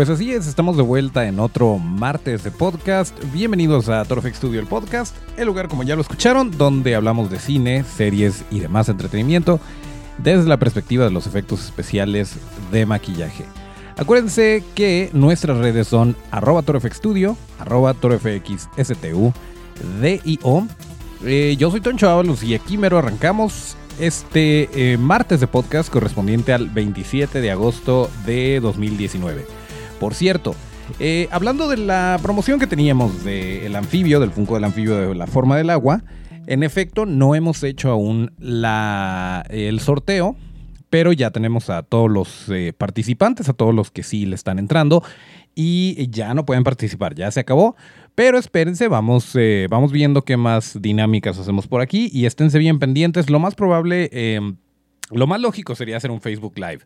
Pues así es, estamos de vuelta en otro martes de podcast. Bienvenidos a Torfex Studio, el podcast, el lugar como ya lo escucharon, donde hablamos de cine, series y demás entretenimiento desde la perspectiva de los efectos especiales de maquillaje. Acuérdense que nuestras redes son arroba torfxstudio, arroba. Eh, yo soy Toncho Ábalos y aquí mero arrancamos este eh, martes de podcast correspondiente al 27 de agosto de 2019. Por cierto, eh, hablando de la promoción que teníamos del anfibio, del Funko del anfibio de la forma del agua, en efecto no hemos hecho aún el sorteo, pero ya tenemos a todos los eh, participantes, a todos los que sí le están entrando y ya no pueden participar, ya se acabó. Pero espérense, vamos, eh, vamos viendo qué más dinámicas hacemos por aquí y esténse bien pendientes. Lo más probable, lo más lógico sería hacer un Facebook Live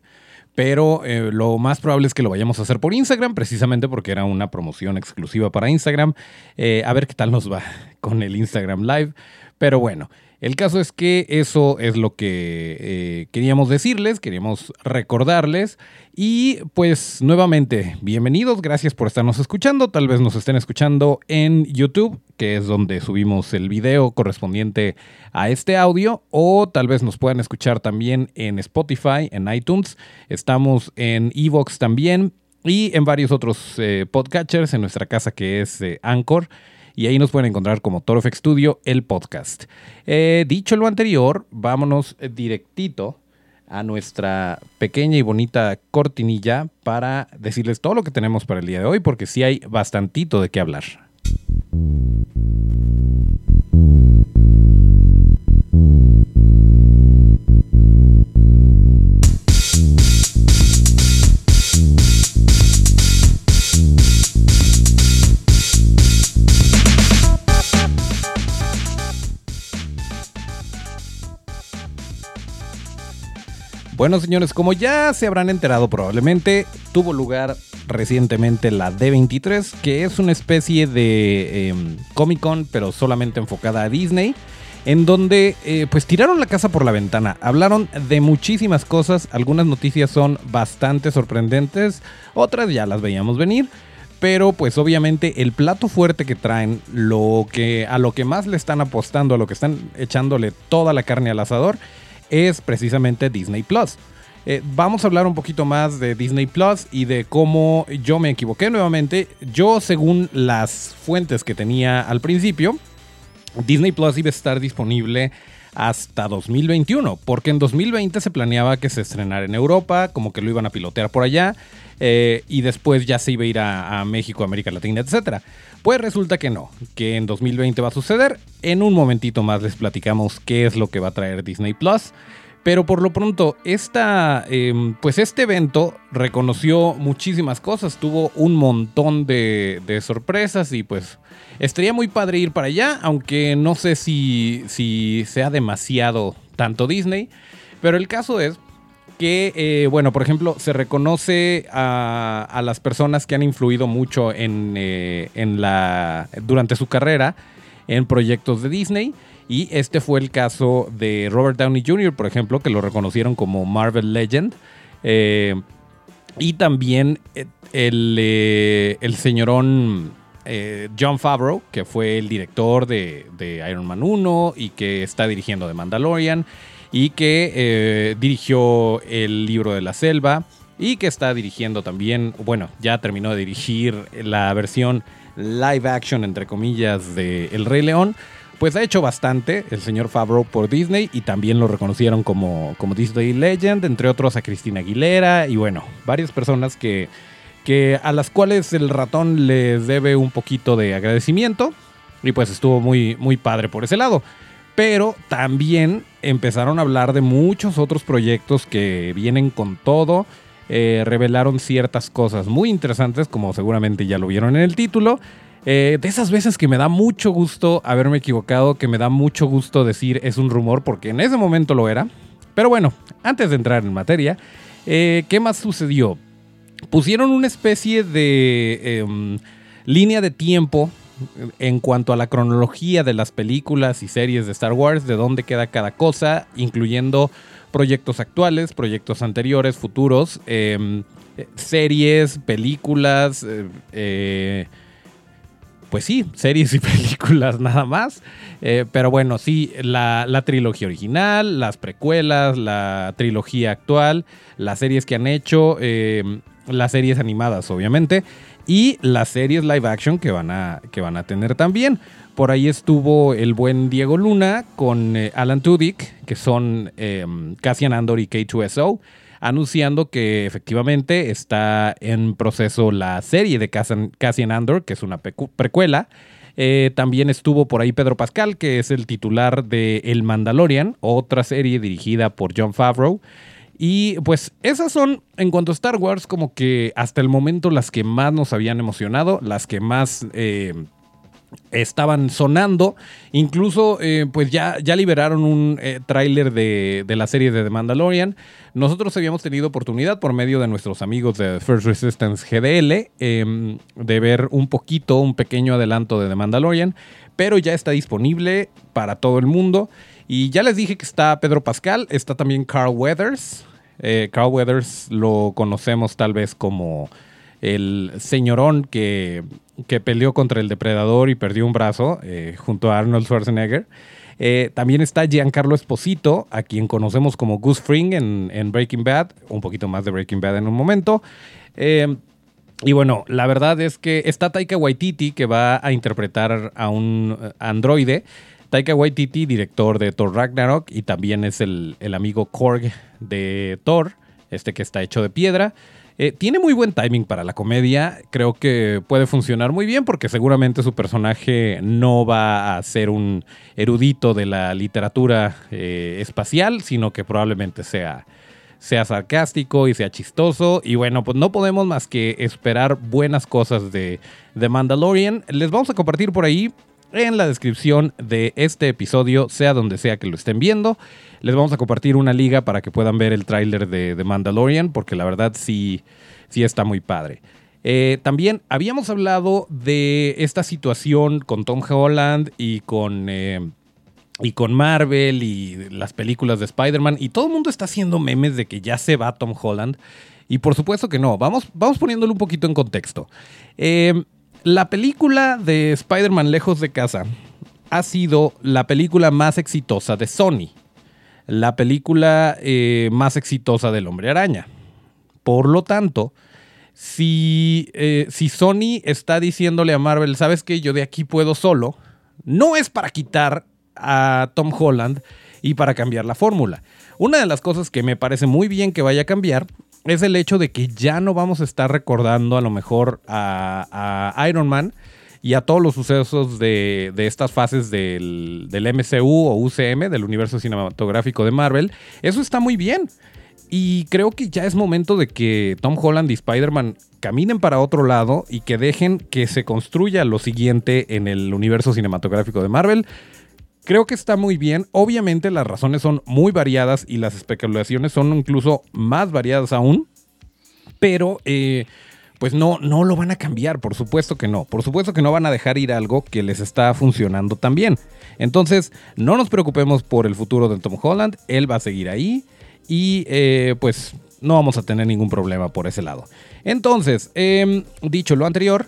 pero eh, lo más probable es que lo vayamos a hacer por Instagram, precisamente porque era una promoción exclusiva para Instagram. Eh, a ver qué tal nos va con el Instagram Live. Pero bueno, el caso es que eso es lo que eh, queríamos decirles, queríamos recordarles. Y pues nuevamente, bienvenidos, gracias por estarnos escuchando. Tal vez nos estén escuchando en YouTube, que es donde subimos el video correspondiente a este audio, o tal vez nos puedan escuchar también en Spotify, en iTunes. Estamos en Evox también y en varios otros eh, podcatchers en nuestra casa que es eh, Anchor y ahí nos pueden encontrar como ToroFX Studio, el podcast. Eh, dicho lo anterior, vámonos directito a nuestra pequeña y bonita cortinilla para decirles todo lo que tenemos para el día de hoy, porque sí hay bastantito de qué hablar. Bueno, señores, como ya se habrán enterado probablemente, tuvo lugar recientemente la D23, que es una especie de em, Comic Con, pero solamente enfocada a Disney, en donde eh, pues tiraron la casa por la ventana, hablaron de muchísimas cosas, algunas noticias son bastante sorprendentes, otras ya las veíamos venir. Pero pues obviamente el plato fuerte que traen, lo que, a lo que más le están apostando, a lo que están echándole toda la carne al asador, es precisamente Disney Plus. Eh, vamos a hablar un poquito más de Disney Plus y de cómo yo me equivoqué nuevamente. Yo, según las fuentes que tenía al principio, Disney Plus iba a estar disponible hasta 2021, porque en 2020 se planeaba que se estrenara en Europa, como que lo iban a pilotear por allá, eh, y después ya se iba a ir a, a México, América Latina, etc. Pues resulta que no, que en 2020 va a suceder. En un momentito más les platicamos qué es lo que va a traer Disney Plus. Pero por lo pronto, esta, em, pues este evento reconoció muchísimas cosas, tuvo un montón de, sorpresas y pues estaría muy padre ir para allá, aunque no sé si, si sea demasiado tanto Disney. Pero el caso es que, eh, bueno, por ejemplo, se reconoce a, las personas que han influido mucho en, eh, en, la, durante su carrera en proyectos de Disney. Y este fue el caso de Robert Downey Jr., por ejemplo, que lo reconocieron como Marvel Legend. Eh, y también el, el señorón John Favreau, que fue el director de, de Iron Man 1 y que está dirigiendo The Mandalorian y que eh, dirigió el libro de la selva y que está dirigiendo también, bueno, ya terminó de dirigir la versión live action, entre comillas, de El Rey León. Pues ha hecho bastante el señor Favreau por Disney y también lo reconocieron como, como Disney Legend, entre otros a Cristina Aguilera y bueno, varias personas que, que a las cuales el ratón les debe un poquito de agradecimiento y pues estuvo muy, muy padre por ese lado. Pero también empezaron a hablar de muchos otros proyectos que vienen con todo. eh, revelaron ciertas cosas muy interesantes, como seguramente ya lo vieron en el título. Eh, de esas veces que me da mucho gusto haberme equivocado, que me da mucho gusto decir es un rumor, porque en ese momento lo era. Pero bueno, antes de entrar en materia, eh, ¿qué más sucedió? Pusieron una especie de em, línea de tiempo en cuanto a la cronología de las películas y series de Star Wars, de dónde queda cada cosa, incluyendo proyectos actuales, proyectos anteriores, futuros, em, series, películas, eh, eh, pues sí, series y películas nada más. Eh, pero bueno, sí, la, la, trilogía original, las precuelas, la trilogía actual, las series que han hecho, em, las series animadas, obviamente y las series live action que van a, que van a tener también. Por ahí estuvo el buen Diego Luna con eh, Alan Tudyk, que son em, Cassian Andor y K2SO, anunciando que efectivamente está en proceso la serie de Cassian, Andor, que es una precuela. Eh, también estuvo por ahí Pedro Pascal, que es el titular de El Mandalorian, otra serie dirigida por John Favreau. Y pues esas son, en cuanto a Star Wars, como que hasta el momento las que más nos habían emocionado, las que más eh, estaban sonando. Incluso, eh, pues ya, ya liberaron un eh, tráiler de, de, la serie de The Mandalorian. Nosotros habíamos tenido oportunidad por medio de nuestros amigos de First Resistance GDL em, de ver un poquito, un pequeño adelanto de The Mandalorian, pero ya está disponible para todo el mundo. Y ya les dije que está Pedro Pascal, está también Carl Weathers. Eh, Carl Weathers lo conocemos tal vez como el señorón que, que peleó contra el depredador y perdió un brazo eh, junto a Arnold Schwarzenegger. Eh, también está Giancarlo Esposito, a quien conocemos como Goose Fring en, en, Breaking Bad, un poquito más de Breaking Bad en un momento. y bueno, la verdad es que está Taika Waititi, que va a interpretar a un androide. Taika Waititi, director de Thor Ragnarok, y también es el, amigo Korg de Thor, este que está hecho de piedra. Eh, tiene muy buen timing para la comedia, creo que puede funcionar muy bien porque seguramente su personaje no va a ser un erudito de la literatura eh, espacial, sino que probablemente sea, sea sarcástico y sea chistoso. Y bueno, pues no podemos más que esperar buenas cosas de The Mandalorian. Les vamos a compartir por ahí en la descripción de este episodio, sea donde sea que lo estén viendo. Les vamos a compartir una liga para que puedan ver el tráiler de, Mandalorian, porque la verdad sí, sí está muy padre. Eh, también habíamos hablado de esta situación con Tom Holland y con, eh, y con Marvel y las películas de Spider-Man. Y todo el mundo está haciendo memes de que ya se va Tom Holland. Y por supuesto que no. Vamos, vamos poniéndolo un poquito en contexto. Eh, la película de Spider-Man Lejos de Casa ha sido la película más exitosa de Sony. La película eh, más exitosa del Hombre Araña. Por lo tanto, si, eh, si Sony está diciéndole a Marvel, ¿sabes qué? Yo de aquí puedo solo, no es para quitar a Tom Holland y para cambiar la fórmula. Una de las cosas que me parece muy bien que vaya a cambiar es el hecho de que ya no vamos a estar recordando a lo mejor a, Iron Man y a todos los sucesos de, estas fases del, MCU o UCM, del universo cinematográfico de Marvel. Eso está muy bien. Y creo que ya es momento de que Tom Holland y Spider-Man caminen para otro lado y que dejen que se construya lo siguiente en el universo cinematográfico de Marvel. Creo que está muy bien. Obviamente las razones son muy variadas y las especulaciones son incluso más variadas aún. Pero eh, pues no, no lo van a cambiar, por supuesto que no. Por supuesto que no van a dejar ir algo que les está funcionando tan bien. Entonces, no nos preocupemos por el futuro de Tom Holland. Él va a seguir ahí. Y eh, pues no vamos a tener ningún problema por ese lado. Entonces, em, dicho lo anterior,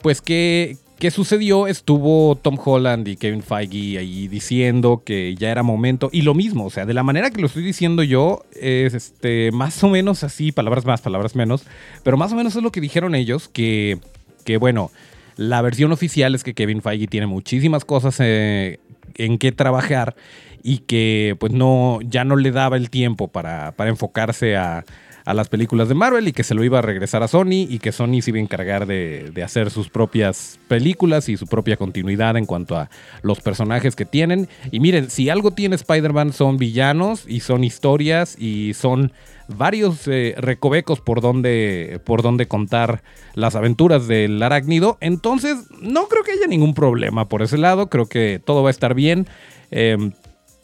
pues que, ¿Qué sucedió? Estuvo Tom Holland y Kevin Feige ahí diciendo que ya era momento. Y lo mismo, o sea, de la manera que lo estoy diciendo yo, es este, más o menos así, palabras más, palabras menos. Pero más o menos es lo que dijeron ellos, que, que bueno, la versión oficial es que Kevin Feige tiene muchísimas cosas eh, en que trabajar y que pues no, ya no le daba el tiempo para, para enfocarse a a las películas de Marvel y que se lo iba a regresar a Sony y que Sony se iba a encargar de, de, hacer sus propias películas y su propia continuidad en cuanto a los personajes que tienen. Y miren, si algo tiene Spider-Man son villanos y son historias y son varios eh, recovecos por donde, por donde contar las aventuras del arácnido. Entonces, no creo que haya ningún problema por ese lado. Creo que todo va a estar bien. Em,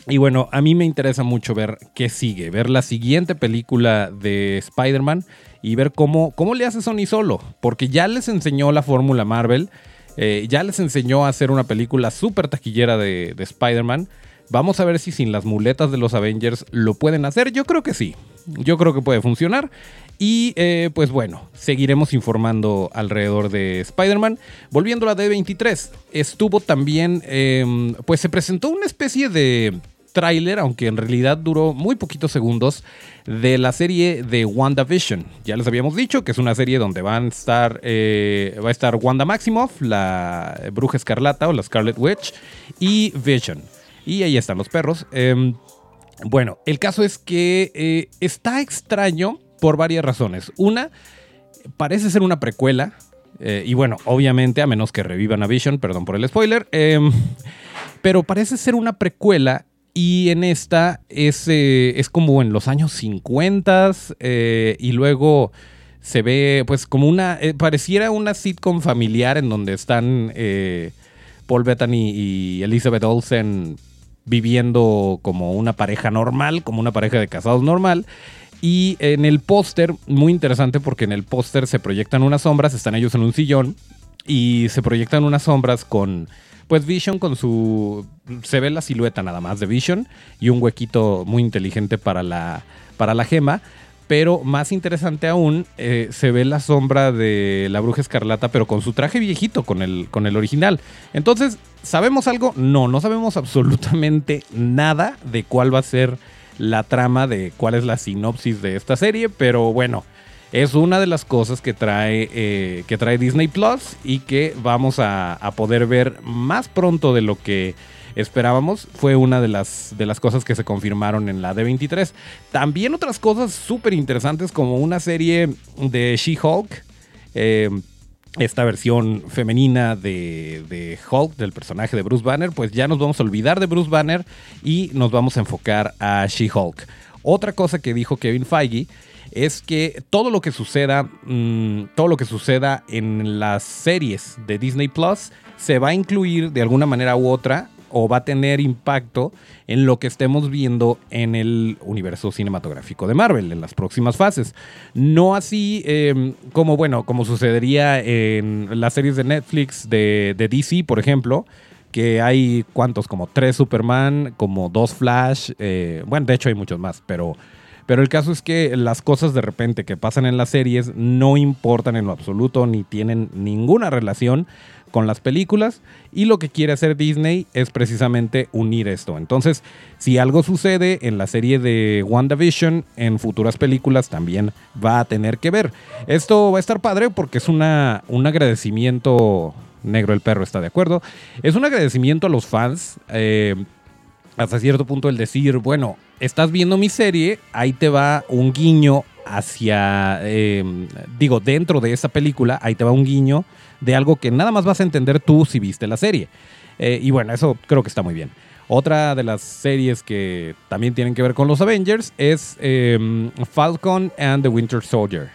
y bueno, a mí me interesa mucho ver qué sigue, ver la siguiente película de Spider-Man y ver cómo, cómo le hace Sony solo, porque ya les enseñó la fórmula Marvel, eh, ya les enseñó a hacer una película súper taquillera de, de Spider-Man. Vamos a ver si sin las muletas de los Avengers lo pueden hacer. Yo creo que sí. Yo creo que puede funcionar. Y eh, pues bueno, seguiremos informando alrededor de Spider-Man. Volviendo a la D23, estuvo también, em, pues se presentó una especie de tráiler, aunque en realidad duró muy poquitos segundos, de la serie de WandaVision. Ya les habíamos dicho que es una serie donde van a estar, eh, va a estar Wanda Maximoff, la Bruja Escarlata o la Scarlet Witch, y Vision. Y ahí están los perros. Em, bueno, el caso es que eh, está extraño por varias razones. Una, parece ser una precuela. Eh, y bueno, obviamente, a menos que revivan a Vision, perdón por el spoiler. Em, pero parece ser una precuela. Y en esta es, eh, es como en los años 50 y luego se ve pues como una, pareciera una sitcom familiar en donde están Paul Bettany y Elizabeth Olsen viviendo como una pareja normal, como una pareja de casados normal. Y en el póster, muy interesante porque en el póster se proyectan unas sombras, están ellos en un sillón y se proyectan unas sombras con, pues Vision con su, se ve la silueta nada más de Vision y un huequito muy inteligente para la, para la gema. Pero más interesante aún, eh, se ve la sombra de la bruja escarlata, pero con su traje viejito, con el, con el original. Entonces, ¿sabemos algo? No, no sabemos absolutamente nada de cuál va a ser la trama, de cuál es la sinopsis de esta serie, pero bueno, es una de las cosas que trae, eh, que trae Disney Plus y que vamos a, poder ver más pronto de lo que esperábamos, fue una de las, de las cosas que se confirmaron en la D23. También otras cosas súper interesantes como una serie de She-Hulk. Eh, esta versión femenina de, de, Hulk, del personaje de Bruce Banner, pues ya nos vamos a olvidar de Bruce Banner y nos vamos a enfocar a She-Hulk. Otra cosa que dijo Kevin Feige es que todo lo que suceda, mm, todo lo que suceda en las series de Disney Plus se va a incluir de alguna manera u otra o va a tener impacto en lo que estemos viendo en el universo cinematográfico de Marvel en las próximas fases. No así em, como, bueno, como sucedería en las series de Netflix de, DC, por ejemplo, que hay cuantos, como tres Superman, como dos Flash, eh, bueno, de hecho hay muchos más, pero... Pero el caso es que las cosas de repente que pasan en las series no importan en lo absoluto ni tienen ninguna relación con las películas y lo que quiere hacer Disney es precisamente unir esto. Entonces, si algo sucede en la serie de WandaVision, en futuras películas también va a tener que ver. Esto va a estar padre porque es una, un agradecimiento, negro el perro está de acuerdo, es un agradecimiento a los fans. Eh, hasta cierto punto el decir, bueno, estás viendo mi serie, ahí te va un guiño hacia, eh, digo, dentro de esa película, ahí te va un guiño de algo que nada más vas a entender tú si viste la serie. Eh, y bueno, eso creo que está muy bien. Otra de las series que también tienen que ver con los Avengers es em, Falcon and the Winter Soldier,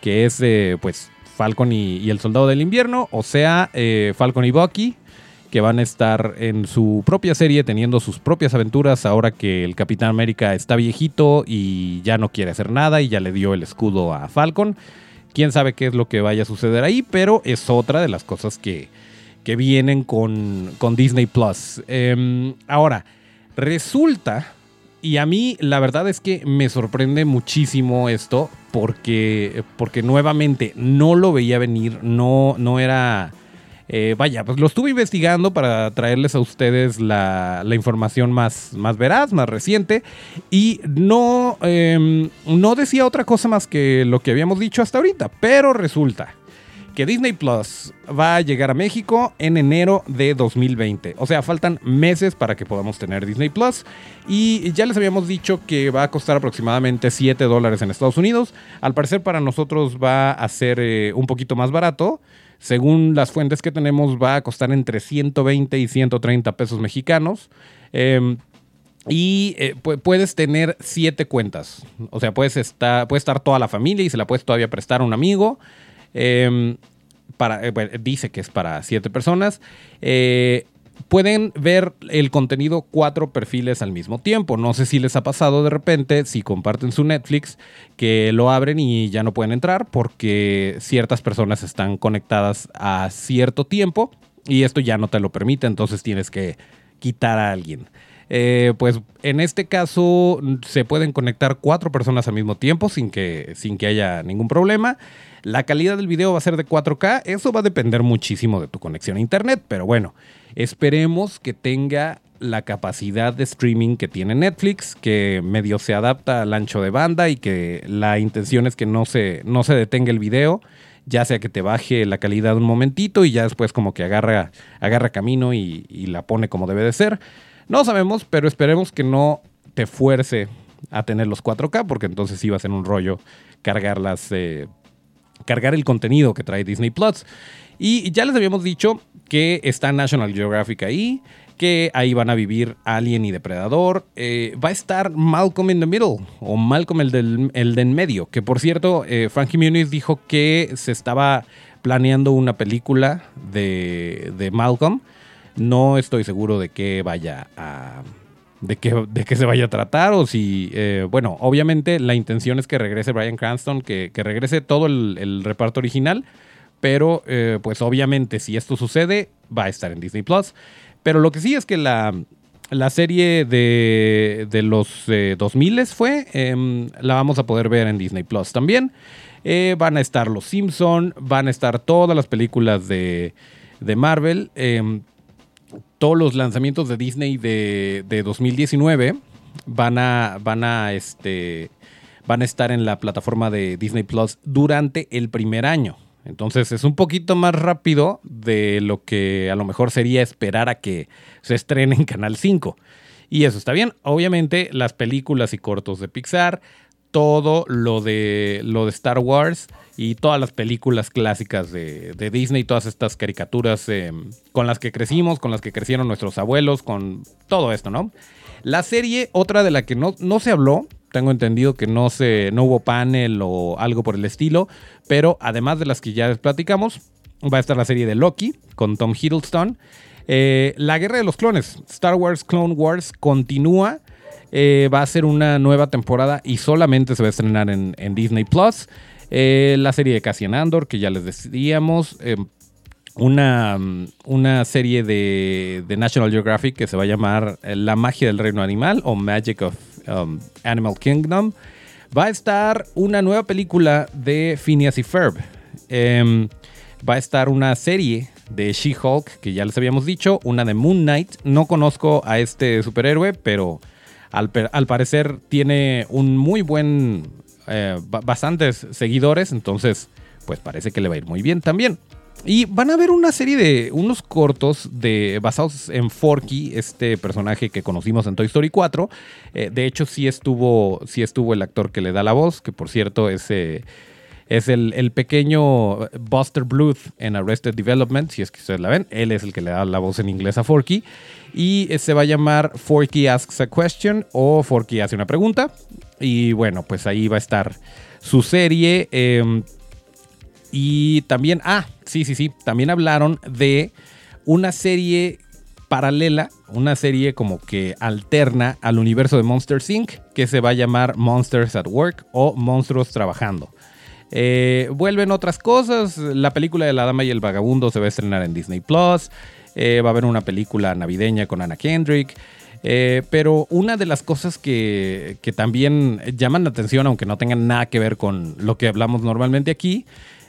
que es pues Falcon y, el Soldado del Invierno, o sea, eh, Falcon y Bucky, que van a estar en su propia serie teniendo sus propias aventuras ahora que el Capitán América está viejito y ya no quiere hacer nada y ya le dio el escudo a Falcon. Quién sabe qué es lo que vaya a suceder ahí, pero es otra de las cosas que, que vienen con, con, Disney Plus. Em, ahora, resulta, y a mí la verdad es que me sorprende muchísimo esto, porque, porque nuevamente no lo veía venir, no, no era eh, vaya, pues lo estuve investigando para traerles a ustedes la, información más, más veraz, más reciente. Y no, em, no decía otra cosa más que lo que habíamos dicho hasta ahorita. Pero resulta que Disney Plus va a llegar a México en enero de 2020. O sea, faltan meses para que podamos tener Disney Plus. Y ya les habíamos dicho que va a costar aproximadamente 7 dólares en Estados Unidos. Al parecer para nosotros va a ser eh, un poquito más barato. Según las fuentes que tenemos, va a costar entre 120 y 130 pesos mexicanos. Em, y eh, puedes tener siete cuentas. O sea, puedes estar, puede estar toda la familia y se la puedes todavía prestar a un amigo. Em, para, eh, dice que es para siete personas. Eh, pueden ver el contenido cuatro perfiles al mismo tiempo. No sé si les ha pasado de repente, si comparten su Netflix, que lo abren y ya no pueden entrar porque ciertas personas están conectadas a cierto tiempo y esto ya no te lo permite, entonces tienes que quitar a alguien. Eh, pues en este caso se pueden conectar cuatro personas al mismo tiempo sin que, sin que haya ningún problema. La calidad del video va a ser de 4K. Eso va a depender muchísimo de tu conexión a internet. Pero bueno, esperemos que tenga la capacidad de streaming que tiene Netflix, que medio se adapta al ancho de banda y que la intención es que no se, no se detenga el video, ya sea que te baje la calidad un momentito y ya después como que agarra, agarra camino y la pone como debe de ser. No sabemos, pero esperemos que no te fuerce a tener los 4K, porque entonces a ser un rollo cargar eh, cargar el contenido que trae Disney Plus. Y ya les habíamos dicho que está National Geographic ahí, que ahí van a vivir Alien y Depredador. Eh, va a estar Malcolm in the Middle, o Malcolm el del el de en medio, que por cierto, eh, Frankie Muniz dijo que se estaba planeando una película de, de Malcolm no estoy seguro de qué vaya a. De qué, de qué se vaya a tratar o si, eh, bueno, obviamente la intención es que regrese Brian Cranston, que, regrese todo el, reparto original, pero eh, pues obviamente si esto sucede va a estar en Disney Plus. Pero lo que sí es que la, serie de, de los 2000 eh, fue, em, la vamos a poder ver en Disney Plus también. van a estar Los Simpson, van a estar todas las películas de, de Marvel. Em, todos los lanzamientos de Disney de, 2019 van a, van a, este, van a estar en la plataforma de Disney Plus durante el primer año. Entonces es un poquito más rápido de lo que a lo mejor sería esperar a que se estrene en Canal 5. Y eso está bien. Obviamente las películas y cortos de Pixar todo lo de, lo de Star Wars y todas las películas clásicas de, Disney, todas estas caricaturas em, con las que crecimos, con las que crecieron nuestros abuelos, con todo esto, ¿no? La serie, otra de la que no, no se habló, tengo entendido que no, se, no hubo panel o algo por el estilo, pero además de las que ya les platicamos, va a estar la serie de Loki con Tom Hiddleston. Eh, la Guerra de los Clones, Star Wars Clone Wars, continúa eh, va a ser una nueva temporada y solamente se va a estrenar en, Disney Plus. Eh, la serie de Cassian Andor, que ya les decíamos. Una, una, serie de, National Geographic que se va a llamar La magia del reino animal o Magic of um, Animal Kingdom. Va a estar una nueva película de Phineas y Ferb. Em, va a estar una serie de She-Hulk, que ya les habíamos dicho, una de Moon Knight. No conozco a este superhéroe, pero al, parecer tiene un muy buen, eh, bastantes seguidores, entonces pues parece que le va a ir muy bien también. Y van a ver una serie de unos cortos de, basados en Forky, este personaje que conocimos en Toy Story 4. Eh, de hecho, sí estuvo, sí estuvo el actor que le da la voz, que por cierto es, es el, pequeño Buster Bluth en Arrested Development, si es que ustedes la ven. Él es el que le da la voz en inglés a Forky. Y se va a llamar Forky Asks a Question o Forky hace una pregunta. Y bueno, pues ahí va a estar su serie. Em, y también, ah, sí, sí, sí, también hablaron de una serie paralela, una serie como que alterna al universo de Monsters Inc., que se va a llamar Monsters at Work o Monstruos Trabajando. Eh, vuelven otras cosas, la película de La Dama y el Vagabundo se va a estrenar en Disney Plus. Eh, va a haber una película navideña con Anna Kendrick. Eh, pero una de las cosas que, también llaman la atención, aunque no tengan nada que ver con lo que hablamos normalmente aquí,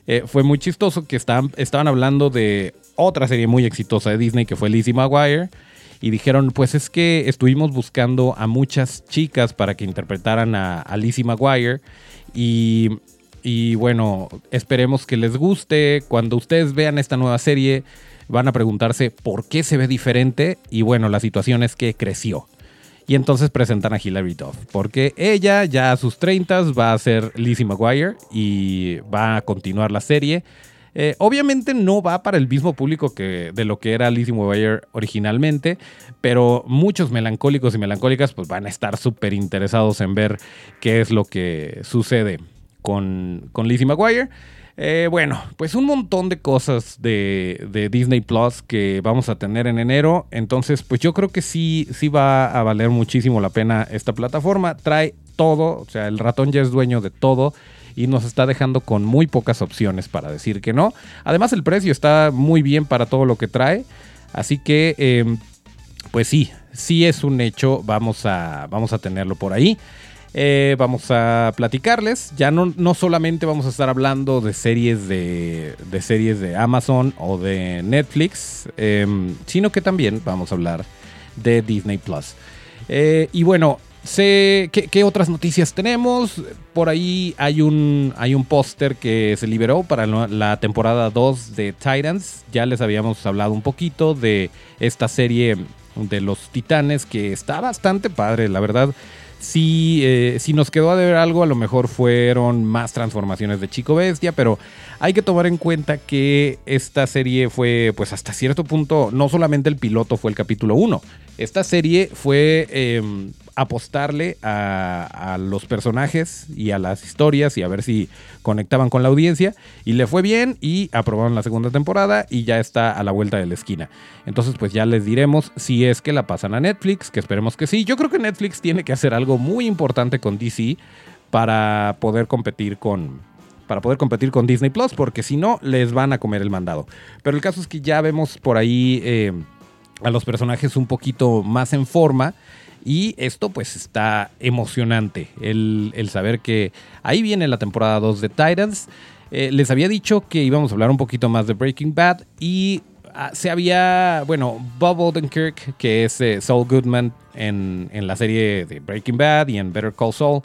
eh, fue muy chistoso que estaban, estaban hablando de otra serie muy exitosa de Disney que fue Lizzie McGuire. Y dijeron, pues es que estuvimos buscando a muchas chicas para que interpretaran a, Lizzie McGuire. Y bueno, esperemos que les guste. Cuando ustedes vean esta nueva serie, van a preguntarse por qué se ve diferente. Y bueno, la situación es que creció. Y entonces presentan a Hilary Duff, porque ella ya a sus 30 va a ser Lizzie McGuire y va a continuar la serie. Eh, obviamente no va para el mismo público que de lo que era Lizzie McGuire originalmente, pero muchos melancólicos y melancólicas pues van a estar súper interesados en ver qué es lo que sucede con, con Lizzie McGuire. Eh, bueno, pues un montón de cosas de, Disney Plus que vamos a tener en enero. Entonces, pues yo creo que sí, sí va a valer muchísimo la pena esta plataforma. Trae todo, o sea, el ratón ya es dueño de todo y nos está dejando con muy pocas opciones para decir que no. Además, el precio está muy bien para todo lo que trae. Así que, em, pues sí, sí es un hecho. Vamos a, vamos a tenerlo por ahí. Eh, vamos a platicarles. Ya no, no, solamente vamos a estar hablando de series de, de series de Amazon o de Netflix, em, sino que también vamos a hablar de Disney Plus. Eh, y bueno, sé ¿qué, otras noticias tenemos. Por ahí hay un, hay un póster que se liberó para la temporada 2 de Titans. Ya les habíamos hablado un poquito de esta serie de los titanes que está bastante padre, la verdad. Si, eh, si nos quedó a ver algo, a lo mejor fueron más transformaciones de Chico Bestia, pero hay que tomar en cuenta que esta serie fue, pues hasta cierto punto, no solamente el piloto fue el capítulo 1, esta serie fue em, apostarle a, los personajes y a las historias y a ver si conectaban con la audiencia. Y le fue bien y aprobaron la segunda temporada y ya está a la vuelta de la esquina. Entonces pues ya les diremos si es que la pasan a Netflix, que esperemos que sí. Yo creo que Netflix tiene que hacer algo muy importante con DC para poder competir con... Para poder competir con Disney Plus, porque si no, les van a comer el mandado. Pero el caso es que ya vemos por ahí eh, a los personajes un poquito más en forma y esto pues está emocionante, el, saber que ahí viene la temporada 2 de Titans. Eh, les había dicho que íbamos a hablar un poquito más de Breaking Bad y ah, se había, bueno, Bob Odenkirk, que es eh, Saul Goodman en, la serie de Breaking Bad y en Better Call Saul,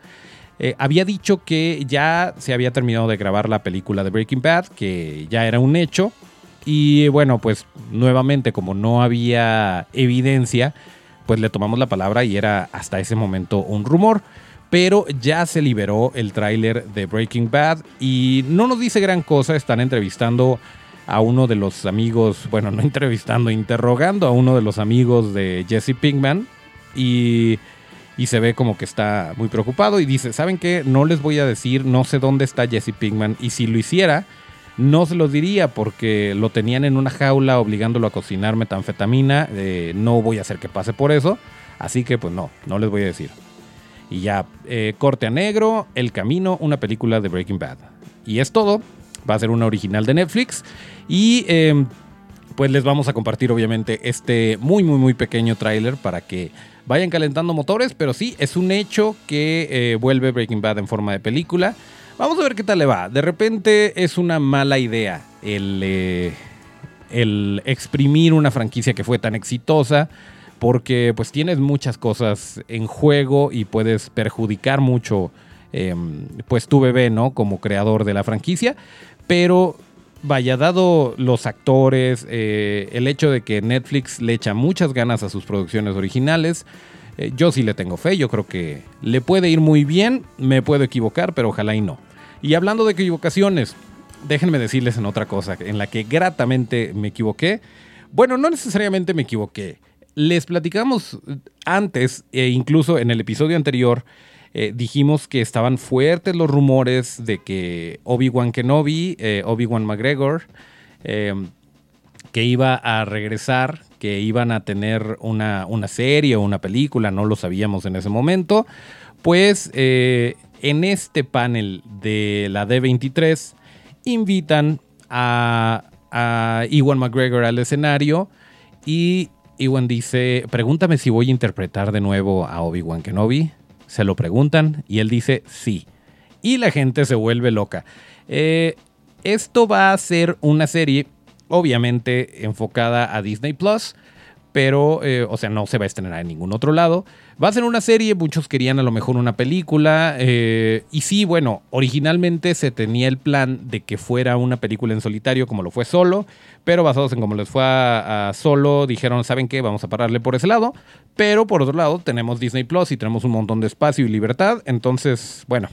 eh, había dicho que ya se había terminado de grabar la película de Breaking Bad, que ya era un hecho. Y bueno, pues nuevamente como no había evidencia, pues le tomamos la palabra y era hasta ese momento un rumor. Pero ya se liberó el tráiler de Breaking Bad y no nos dice gran cosa. Están entrevistando a uno de los amigos, bueno, no entrevistando, interrogando a uno de los amigos de Jesse Pinkman y, y se ve como que está muy preocupado y dice, ¿saben qué? No les voy a decir, no sé dónde está Jesse Pinkman y si lo hiciera, no se los diría porque lo tenían en una jaula obligándolo a cocinar metanfetamina. Eh, no voy a hacer que pase por eso. Así que pues no, no les voy a decir. Y ya, eh, corte a negro, El Camino, una película de Breaking Bad. Y es todo. Va a ser una original de Netflix. Y em, pues les vamos a compartir obviamente este muy muy muy pequeño tráiler para que vayan calentando motores. Pero sí, es un hecho que eh, vuelve Breaking Bad en forma de película. Vamos a ver qué tal le va. De repente es una mala idea el, eh, el exprimir una franquicia que fue tan exitosa porque pues tienes muchas cosas en juego y puedes perjudicar mucho em, pues tu bebé, ¿no? Como creador de la franquicia. Pero vaya, dado los actores, eh, el hecho de que Netflix le echa muchas ganas a sus producciones originales, eh, yo sí le tengo fe, yo creo que le puede ir muy bien, me puedo equivocar, pero ojalá y no. Y hablando de equivocaciones, déjenme decirles en otra cosa en la que gratamente me equivoqué. Bueno, no necesariamente me equivoqué. Les platicamos antes, e incluso en el episodio anterior, eh, dijimos que estaban fuertes los rumores de que Obi-Wan Kenobi, eh, Obi-Wan McGregor, eh, que iba a regresar, que iban a tener una, una, serie o una película, no lo sabíamos en ese momento. Pues en este panel de la D23 invitan a, Iwan McGregor al escenario y Iwan dice, pregúntame si voy a interpretar de nuevo a Obi-Wan Kenobi. Se lo preguntan y él dice sí. Y la gente se vuelve loca. Eh, esto va a ser una serie, obviamente, enfocada a Disney Plus pero, eh, o sea, no se va a estrenar en ningún otro lado. Va a ser una serie, muchos querían a lo mejor una película, eh, y sí, bueno, originalmente se tenía el plan de que fuera una película en solitario como lo fue solo, pero basados en cómo les fue a, solo, dijeron, ¿saben qué? Vamos a pararle por ese lado, pero por otro lado tenemos Disney Plus y tenemos un montón de espacio y libertad, entonces, bueno,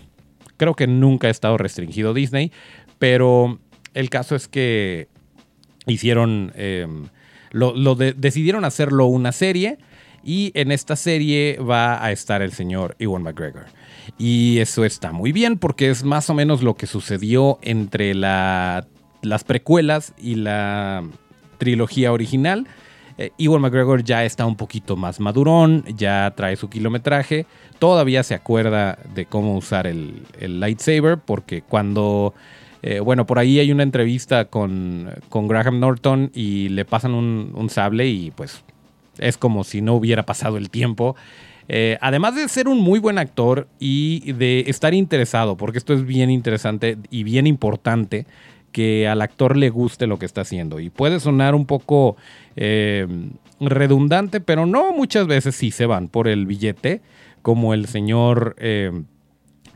creo que nunca ha estado restringido Disney, pero el caso es que hicieron... Em, lo, decidieron hacerlo una serie y en esta serie va a estar el señor Ewan McGregor. Y eso está muy bien porque es más o menos lo que sucedió entre las precuelas y la trilogía original. Eh, Ewan McGregor ya está un poquito más madurón, ya trae su kilometraje, todavía se acuerda de cómo usar el, el lightsaber porque cuando eh, bueno, por ahí hay una entrevista con, Graham Norton y le pasan un, sable y pues es como si no hubiera pasado el tiempo. Eh, además de ser un muy buen actor y de estar interesado, porque esto es bien interesante y bien importante que al actor le guste lo que está haciendo. Y puede sonar un poco eh, redundante, pero no muchas veces sí se van por el billete, como el señor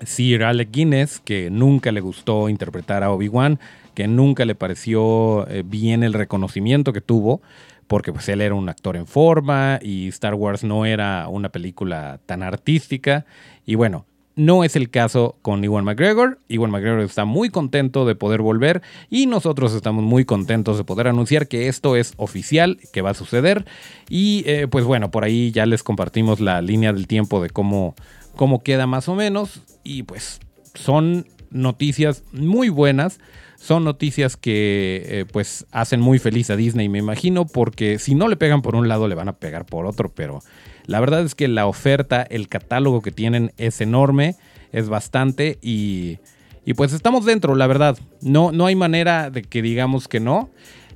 Sir Alec Guinness, que nunca le gustó interpretar a Obi-Wan, que nunca le pareció eh, bien el reconocimiento que tuvo, porque pues él era un actor en forma y Star Wars no era una película tan artística. Y bueno, no es el caso con Iwan McGregor. Iwan McGregor está muy contento de poder volver y nosotros estamos muy contentos de poder anunciar que esto es oficial, que va a suceder. Y eh, pues bueno, por ahí ya les compartimos la línea del tiempo de cómo cómo queda más o menos. Y pues son noticias muy buenas. Son noticias que eh, pues hacen muy feliz a Disney, me imagino, porque si no le pegan por un lado, le van a pegar por otro. Pero la verdad es que la oferta, el catálogo que tienen es enorme, es bastante y, y pues estamos dentro, la verdad. No, no hay manera de que digamos que no.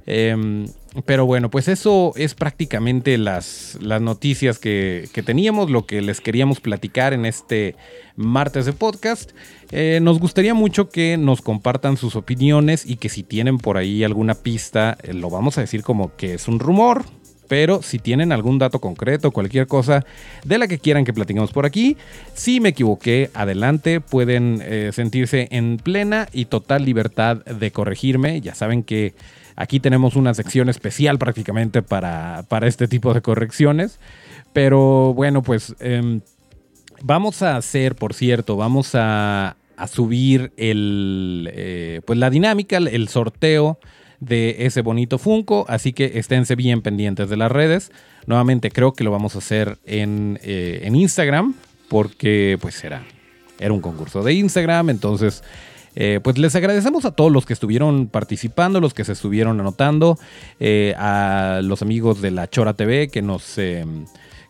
Em, pero bueno, pues eso es prácticamente las, las noticias que, teníamos, lo que les queríamos platicar en este martes de podcast. Eh, nos gustaría mucho que nos compartan sus opiniones y que si tienen por ahí alguna pista, eh, lo vamos a decir como que es un rumor. Pero si tienen algún dato concreto, cualquier cosa de la que quieran que platiquemos por aquí, si me equivoqué, adelante, pueden eh, sentirse en plena y total libertad de corregirme. Ya saben que Aquí tenemos una sección especial prácticamente para, este tipo de correcciones. Pero bueno, pues em, vamos a hacer, por cierto, vamos a, subir el, eh, pues la dinámica, el sorteo de ese bonito Funko. Así que esténse bien pendientes de las redes. Nuevamente creo que lo vamos a hacer en, eh, en Instagram porque pues era un concurso de Instagram. Entonces eh, pues les agradecemos a todos los que estuvieron participando, los que se estuvieron anotando, eh, a los amigos de la Chora TV que nos eh,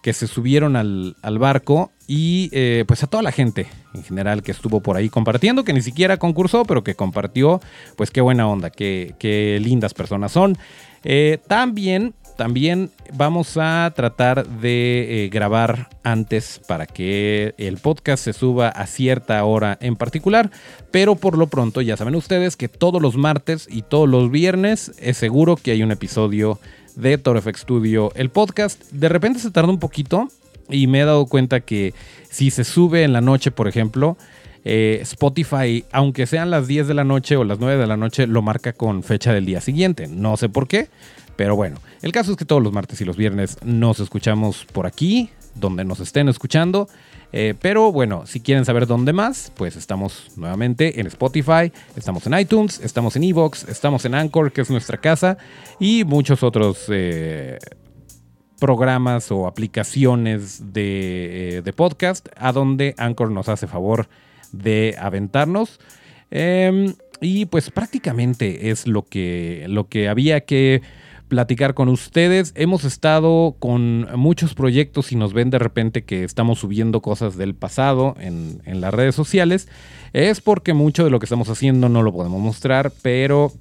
que se subieron al, barco y pues a toda la gente en general que estuvo por ahí compartiendo, que ni siquiera concursó, pero que compartió, pues qué buena onda, qué, qué lindas personas son. también también vamos a tratar de eh, grabar antes para que el podcast se suba a cierta hora en particular, pero por lo pronto ya saben ustedes que todos los martes y todos los viernes es seguro que hay un episodio de ToroFX Studio, el podcast. De repente se tarda un poquito y me he dado cuenta que si se sube en la noche, por ejemplo, eh, Spotify, aunque sean las 10 de la noche o las 9 de la noche, lo marca con fecha del día siguiente. No sé por qué, pero bueno, el caso es que todos los martes y los viernes nos escuchamos por aquí, donde nos estén escuchando. Eh, pero bueno, si quieren saber dónde más, pues estamos nuevamente en Spotify, estamos en iTunes, estamos en Evox, estamos en Anchor, que es nuestra casa, y muchos otros eh, programas o aplicaciones de, de, podcast a donde Anchor nos hace favor de aventarnos. Em, y pues prácticamente es lo que, lo que había que platicar con ustedes. Hemos estado con muchos proyectos y nos ven de repente que estamos subiendo cosas del pasado en, las redes sociales. Es porque mucho de lo que estamos haciendo no lo podemos mostrar, pero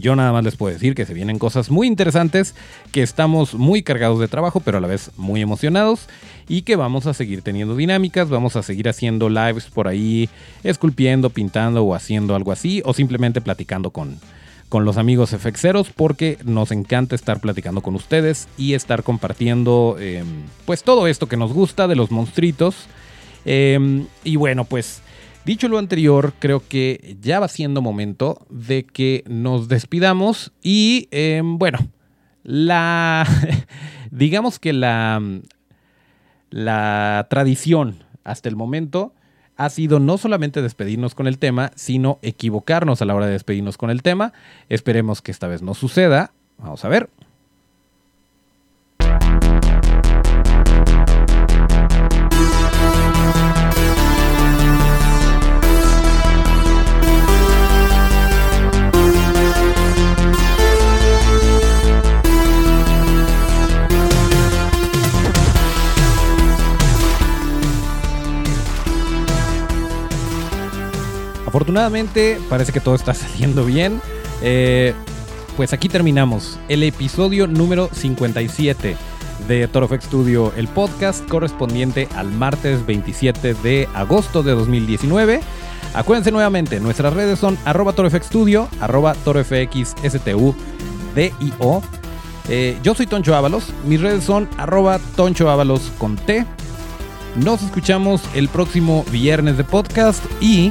yo nada más les puedo decir que se vienen cosas muy interesantes, que estamos muy cargados de trabajo, pero a la vez muy emocionados y que vamos a seguir teniendo dinámicas, vamos a seguir haciendo lives por ahí, esculpiendo, pintando o haciendo algo así, o simplemente platicando con, con los amigos FXeros porque nos encanta estar platicando con ustedes y estar compartiendo em, pues todo esto que nos gusta de los monstruitos. Em, y bueno, pues dicho lo anterior, creo que ya va siendo momento de que nos despidamos y em, bueno, la digamos que la la tradición hasta el momento ha sido no solamente despedirnos con el tema, sino equivocarnos a la hora de despedirnos con el tema. Esperemos que esta vez no suceda. Vamos a ver. Afortunadamente parece que todo está saliendo bien. Eh, pues aquí terminamos el episodio número 57 de Torofx Studio, el podcast correspondiente al martes 27 de agosto de 2019. Acuérdense nuevamente, nuestras redes son arroba Studio, arroba torofxstudio. Eh, yo soy Toncho Ábalos, mis redes son arroba Toncho Ábalos con T. Nos escuchamos el próximo viernes de podcast y